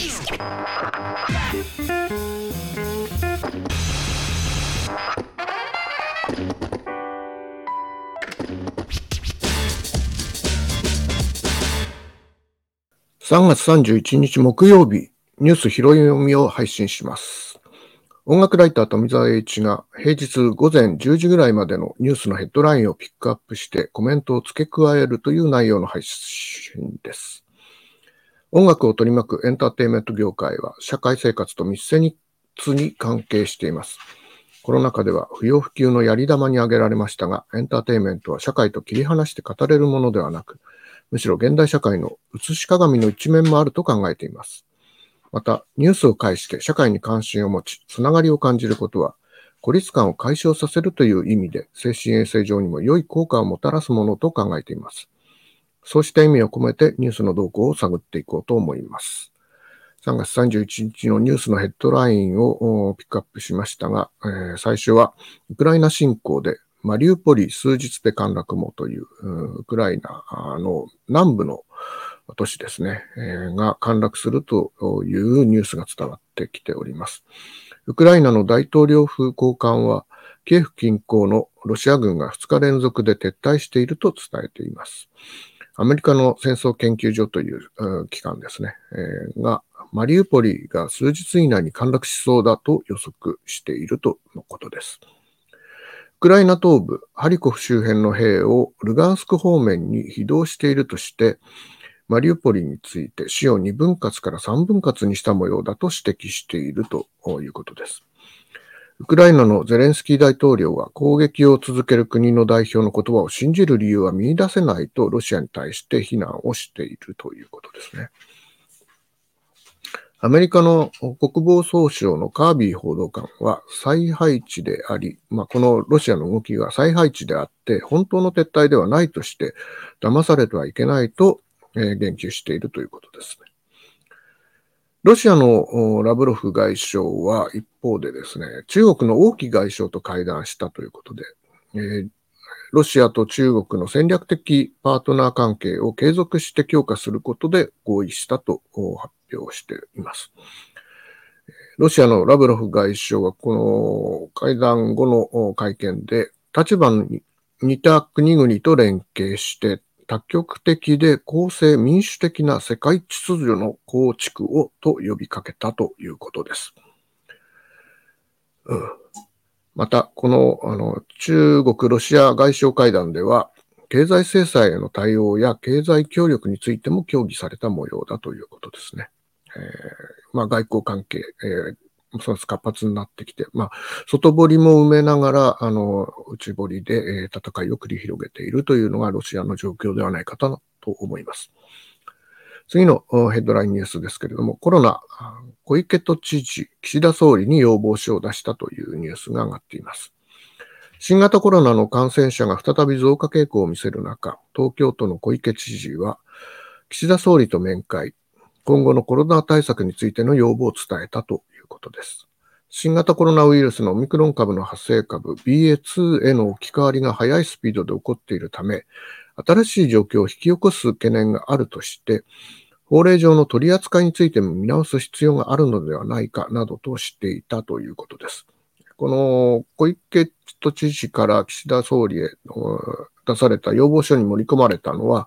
3月31日木曜日、ニュース拾い読みを配信します。音楽ライター富澤栄一が平日午前10時ぐらいまでのニュースのヘッドラインをピックアップしてコメントを付け加えるという内容の配信です。音楽を取り巻くエンターテインメント業界は社会生活と密接に関係しています。コロナ禍では不要不急のやり玉に挙げられましたが、エンターテインメントは社会と切り離して語れるものではなく、むしろ現代社会の映し鏡の一面もあると考えています。また、ニュースを介して社会に関心を持ち、つながりを感じることは、孤立感を解消させるという意味で、精神衛生上にも良い効果をもたらすものと考えています。そうした意味を込めてニュースの動向を探っていこうと思います。3月31日のニュースのヘッドラインをピックアップしましたが、えー、最初はウクライナ侵攻でマリウポリ数日で陥落もという、ウクライナの南部の都市ですね、えー、が陥落するというニュースが伝わってきております。ウクライナの大統領府高官は、キエフ近郊のロシア軍が2日連続で撤退していると伝えています。アメリカの戦争研究所という、機関ですね、えー、が、マリウポリが数日以内に陥落しそうだと予測しているとのことです。ウクライナ東部、ハリコフ周辺の兵をルガンスク方面に移動しているとして、マリウポリについて死を2分割から3分割にした模様だと指摘しているということです。ウクライナのゼレンスキー大統領は攻撃を続ける国の代表の言葉を信じる理由は見出せないとロシアに対して非難をしているということですね。アメリカの国防総省のカービー報道官は再配置であり、まあ、このロシアの動きが再配置であって、本当の撤退ではないとして、騙されてはいけないと、言及しているということですね。ロシアのラブロフ外相は一方でですね、中国の王毅外相と会談したということで、えー、ロシアと中国の戦略的パートナー関係を継続して強化することで合意したと発表しています。ロシアのラブロフ外相はこの会談後の会見で立場に似た国々と連携して多極的で公正民主的な世界秩序の構築をと呼びかけたということです。うん、また、このあの中国、ロシア外相会談では、経済制裁への対応や経済協力についても協議された模様だということですね。えー、まあ、外交関係、えーその活発になってきて、まあ、外堀も埋めながら、あの、内堀で、えー、戦いを繰り広げているというのがロシアの状況ではないかと思います。次のヘッドラインニュースですけれども、コロナ、小池都知事、岸田総理に要望書を出したというニュースが上がっています。新型コロナの感染者が再び増加傾向を見せる中、東京都の小池知事は、岸田総理と面会、今後のコロナ対策についての要望を伝えたとことです。新型コロナウイルスのオミクロン株の発生株 BA.2 への置き換わりが速いスピードで起こっているため、新しい状況を引き起こす懸念があるとして、法令上の取り扱いについても見直す必要があるのではないかなどとしていたということです。この小池都知事から岸田総理へ出された要望書に盛り込まれたのは、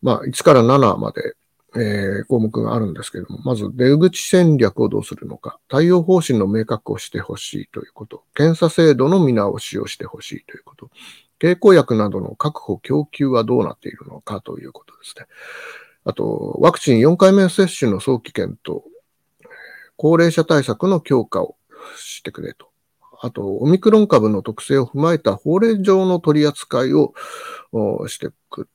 まあ、1から7までえー、項目があるんですけれども、まず出口戦略をどうするのか、対応方針の明確をしてほしいということ、検査制度の見直しをしてほしいということ、経口薬などの確保、供給はどうなっているのかということですね。あと、ワクチン4回目接種の早期検討、高齢者対策の強化をしてくれと。あと、オミクロン株の特性を踏まえた法令上の取り扱いをしてく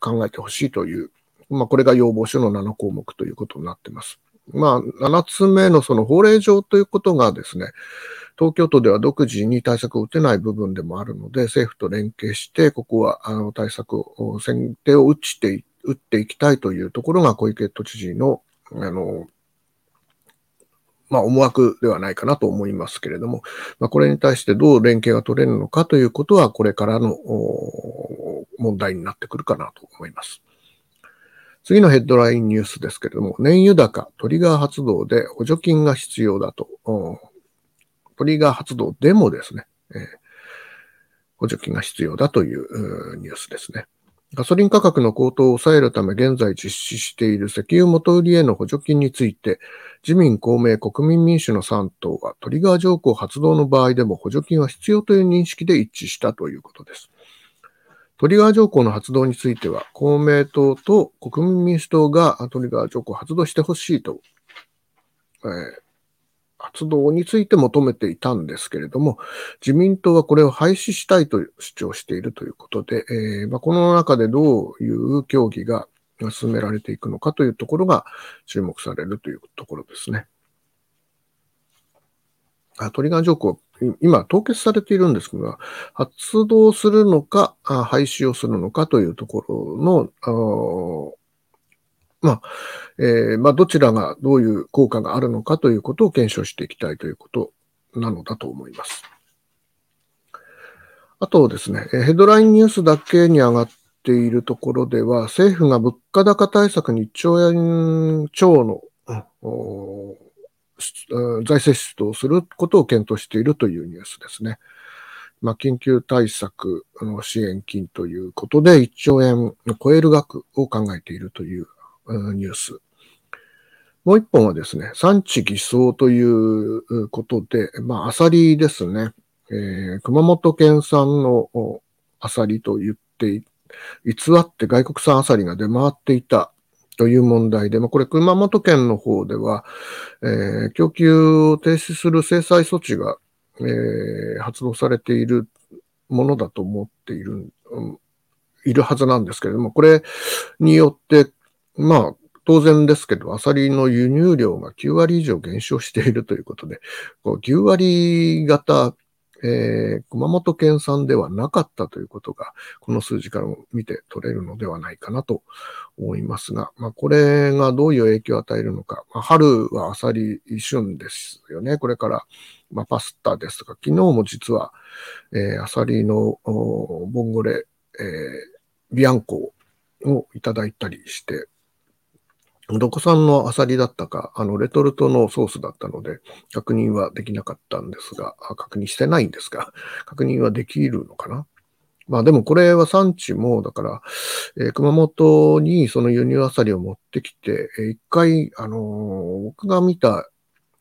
考えてほしいというまあ、これが要望書の7項目ということになっています。まあ、7つ目のその法令上ということがですね、東京都では独自に対策を打てない部分でもあるので、政府と連携して、ここはあの対策を、先手を打って打っていきたいというところが小池都知事の、あの、まあ、思惑ではないかなと思いますけれども、まあ、これに対してどう連携が取れるのかということは、これからの問題になってくるかなと思います。次のヘッドラインニュースですけれども、燃油高、トリガー発動で補助金が必要だと。トリガー発動でもですね、えー、補助金が必要だというニュースですね。ガソリン価格の高騰を抑えるため現在実施している石油元売りへの補助金について、自民公明国民民主の3党はトリガー条項発動の場合でも補助金は必要という認識で一致したということです。トリガー条項の発動については、公明党と国民民主党がトリガー条項を発動してほしいと、えー活動について求めていたんですけれども、自民党はこれを廃止したいと主張しているということで、えー、まあ、この中でどういう協議が進められていくのかというところが注目されるというところですね。あトリガー条項、今凍結されているんですが、発動するのか、廃止をするのかというところの、まあ、えー、まあ、どちらがどういう効果があるのかということを検証していきたいということなのだと思います。あとですね、ヘッドラインニュースだけに上がっているところでは、政府が物価高対策に1兆円超の、財政出動することを検討しているというニュースですね。まあ、緊急対策の支援金ということで1兆円を超える額を考えているというニュース。もう一本はですね、産地偽装ということで、まあ、アサリですね。えー、熊本県産のアサリと言って偽って外国産アサリが出回っていたという問題で、まあ、これ熊本県の方では、えー、供給を停止する制裁措置が、えー、発動されているものだと思っている、うん、いるはずなんですけれども、これによってまあ、当然ですけど、アサリの輸入量が9割以上減少しているということで、こう9割型、えー、熊本県産ではなかったということが、この数字から見て取れるのではないかなと思いますが、まあ、これがどういう影響を与えるのか、まあ、春はアサリ旬ですよね。これから、まあ、パスタですとか、昨日も実は、えー、アサリのボンゴレ、えー、ビアンコをいただいたりして、どこ産のアサリだったか、あの、レトルトのソースだったので、確認はできなかったんですが、確認してないんですが、確認はできるのかな？まあでもこれは産地も、だから、えー、熊本にその輸入アサリを持ってきて、えー、一回、あのー、僕が見た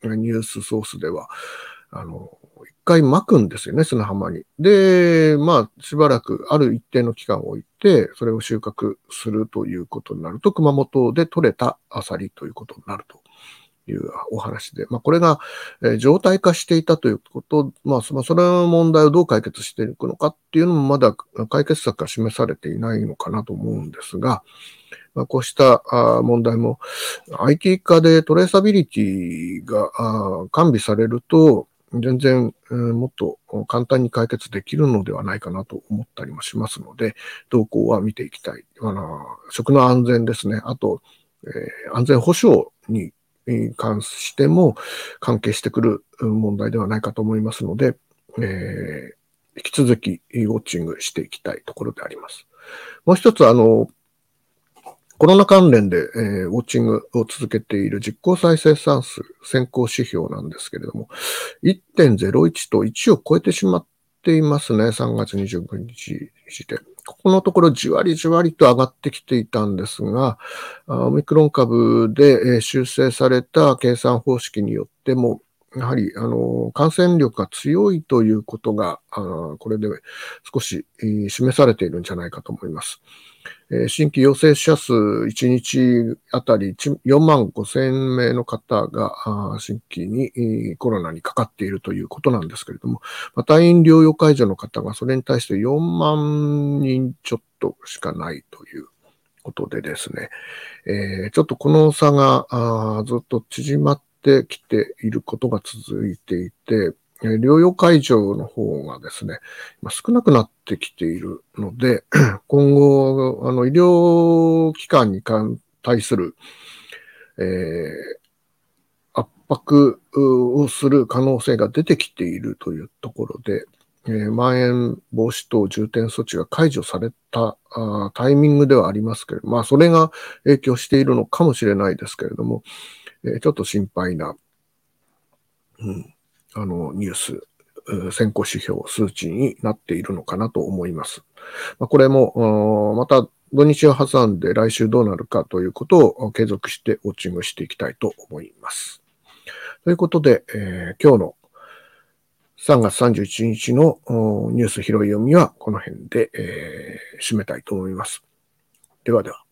ニュースソースでは、あの回巻くんですよね、砂浜に。で、まあ、しばらくある一定の期間を置いて、それを収穫するということになると、熊本で採れたアサリということになるというお話で、まあ、これが、え、状態化していたということ、まあ、その問題をどう解決していくのかっていうのもまだ解決策が示されていないのかなと思うんですが、まあ、こうした問題も IT 化でトレーサビリティが完備されると、全然、もっと簡単に解決できるのではないかなと思ったりもしますので、動向は見ていきたい。あの食の安全ですね。あと、えー、安全保障に関しても関係してくる問題ではないかと思いますので、えー、引き続きウォッチングしていきたいところであります。もう一つ、あの、コロナ関連で、えー、ウォッチングを続けている実効再生産数先行指標なんですけれども、1.01と1を超えてしまっていますね。3月29日して。ここのところじわりじわりと上がってきていたんですが、オミクロン株で修正された計算方式によっても、やはり、あの、感染力が強いということが、あこれで少し示されているんじゃないかと思います。新規陽性者数1日あたり4万5千名の方が新規にコロナにかかっているということなんですけれども、退院療養解除の方がそれに対して4万人ちょっとしかないということでですね、えー、ちょっとこの差がずっと縮まっててきていることが続いていて、療養会場の方がですね、少なくなってきているので、今後、あの、医療機関に対する、えー、圧迫をする可能性が出てきているというところで、えー、まん延防止等重点措置が解除されたタイミングではありますけれども、まあ、それが影響しているのかもしれないですけれども、え、ちょっと心配な、うん、あの、ニュース、先行指標、数値になっているのかなと思います。ま、これも、また土日を挟んで来週どうなるかということを継続してウォッチングしていきたいと思います。ということで、えー、今日の3月31日のニュース拾い読みはこの辺で、えー、締めたいと思います。ではでは。